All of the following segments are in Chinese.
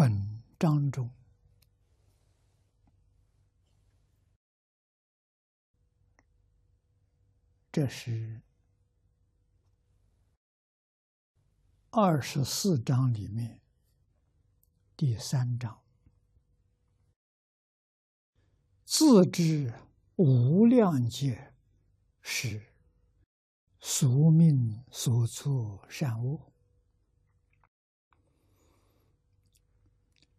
本章中，这是二十四章里面第三章，自知无量劫是宿命所作善恶。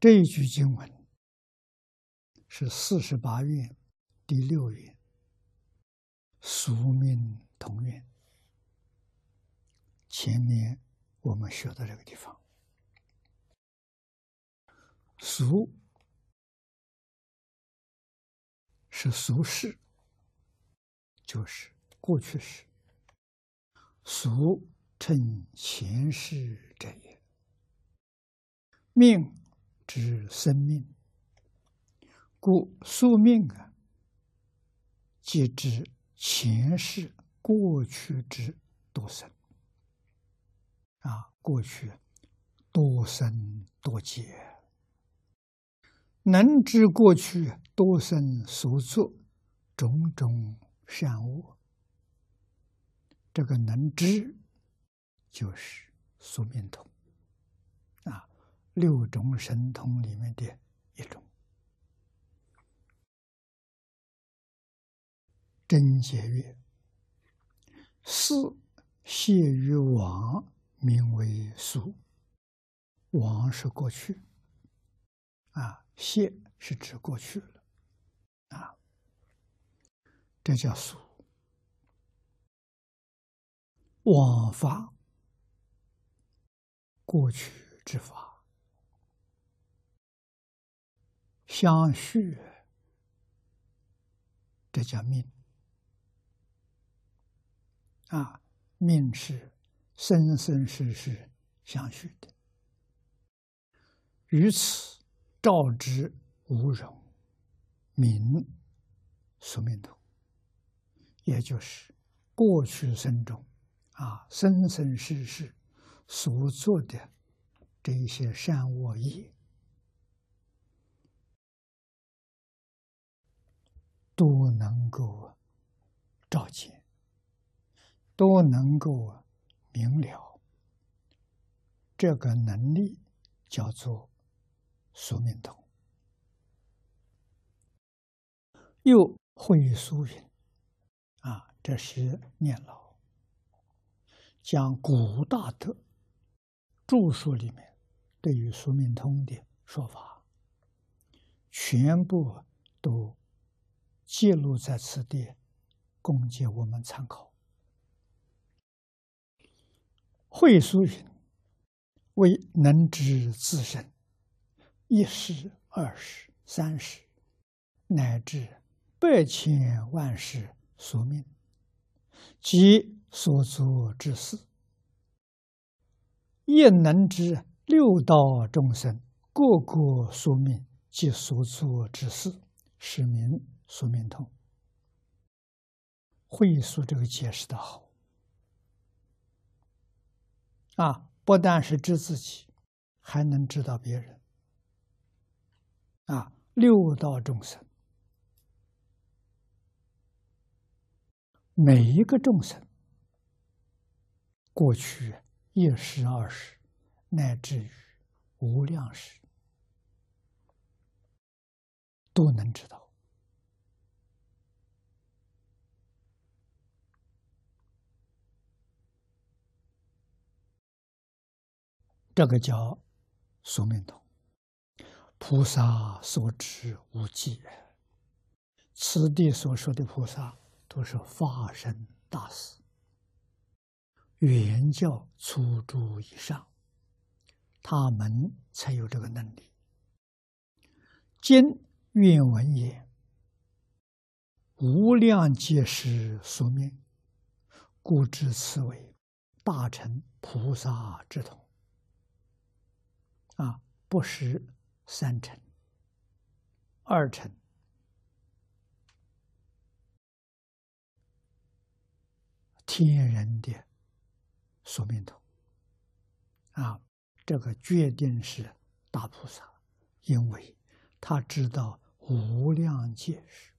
这一句经文是四十八愿第六愿，宿命同愿。前面我们学到这个地方，俗是俗世，就是过去式；俗称前世者也，命。是生命，故宿命啊，即指前世过去之多生。啊，过去多生多劫，能知过去多生所作种种善恶，这个能知就是宿命通。六种神通里面的一种，真解曰，四谢于往，名为俗。往是过去，啊，谢是指过去了，啊，这叫俗。往法，过去之法。相续，这叫命啊！命是生生世世相续的，于此照之无容，名宿命图，也就是过去生中啊，生生世世所做的这一些善恶业。够啊照见，都能够明了。这个能力叫做宿命通。又会苏云啊，这是念老将古大德著述里面对于宿命通的说法，全部都。记录在此地，供给我们参考。会书云：“为能知自身一世、二世、三世，乃至百千万世所命，及所作之事，亦能知六道众生各个宿命及所作之事，是名。”宿命通，会所这个解释的好啊！不但是知自己，还能知道别人啊！六道众生，每一个众生，过去一时、二时，乃至于无量时，都能知道。这个叫宿命通，菩萨所知无际。此地所说的菩萨，都是化身大士，原教初住以上，他们才有这个能力。今愿闻也，无量劫是宿命，故知此为大乘菩萨之统。啊，不是三成、二成，天人的宿命图。啊，这个决定是大菩萨。因为他知道无量界是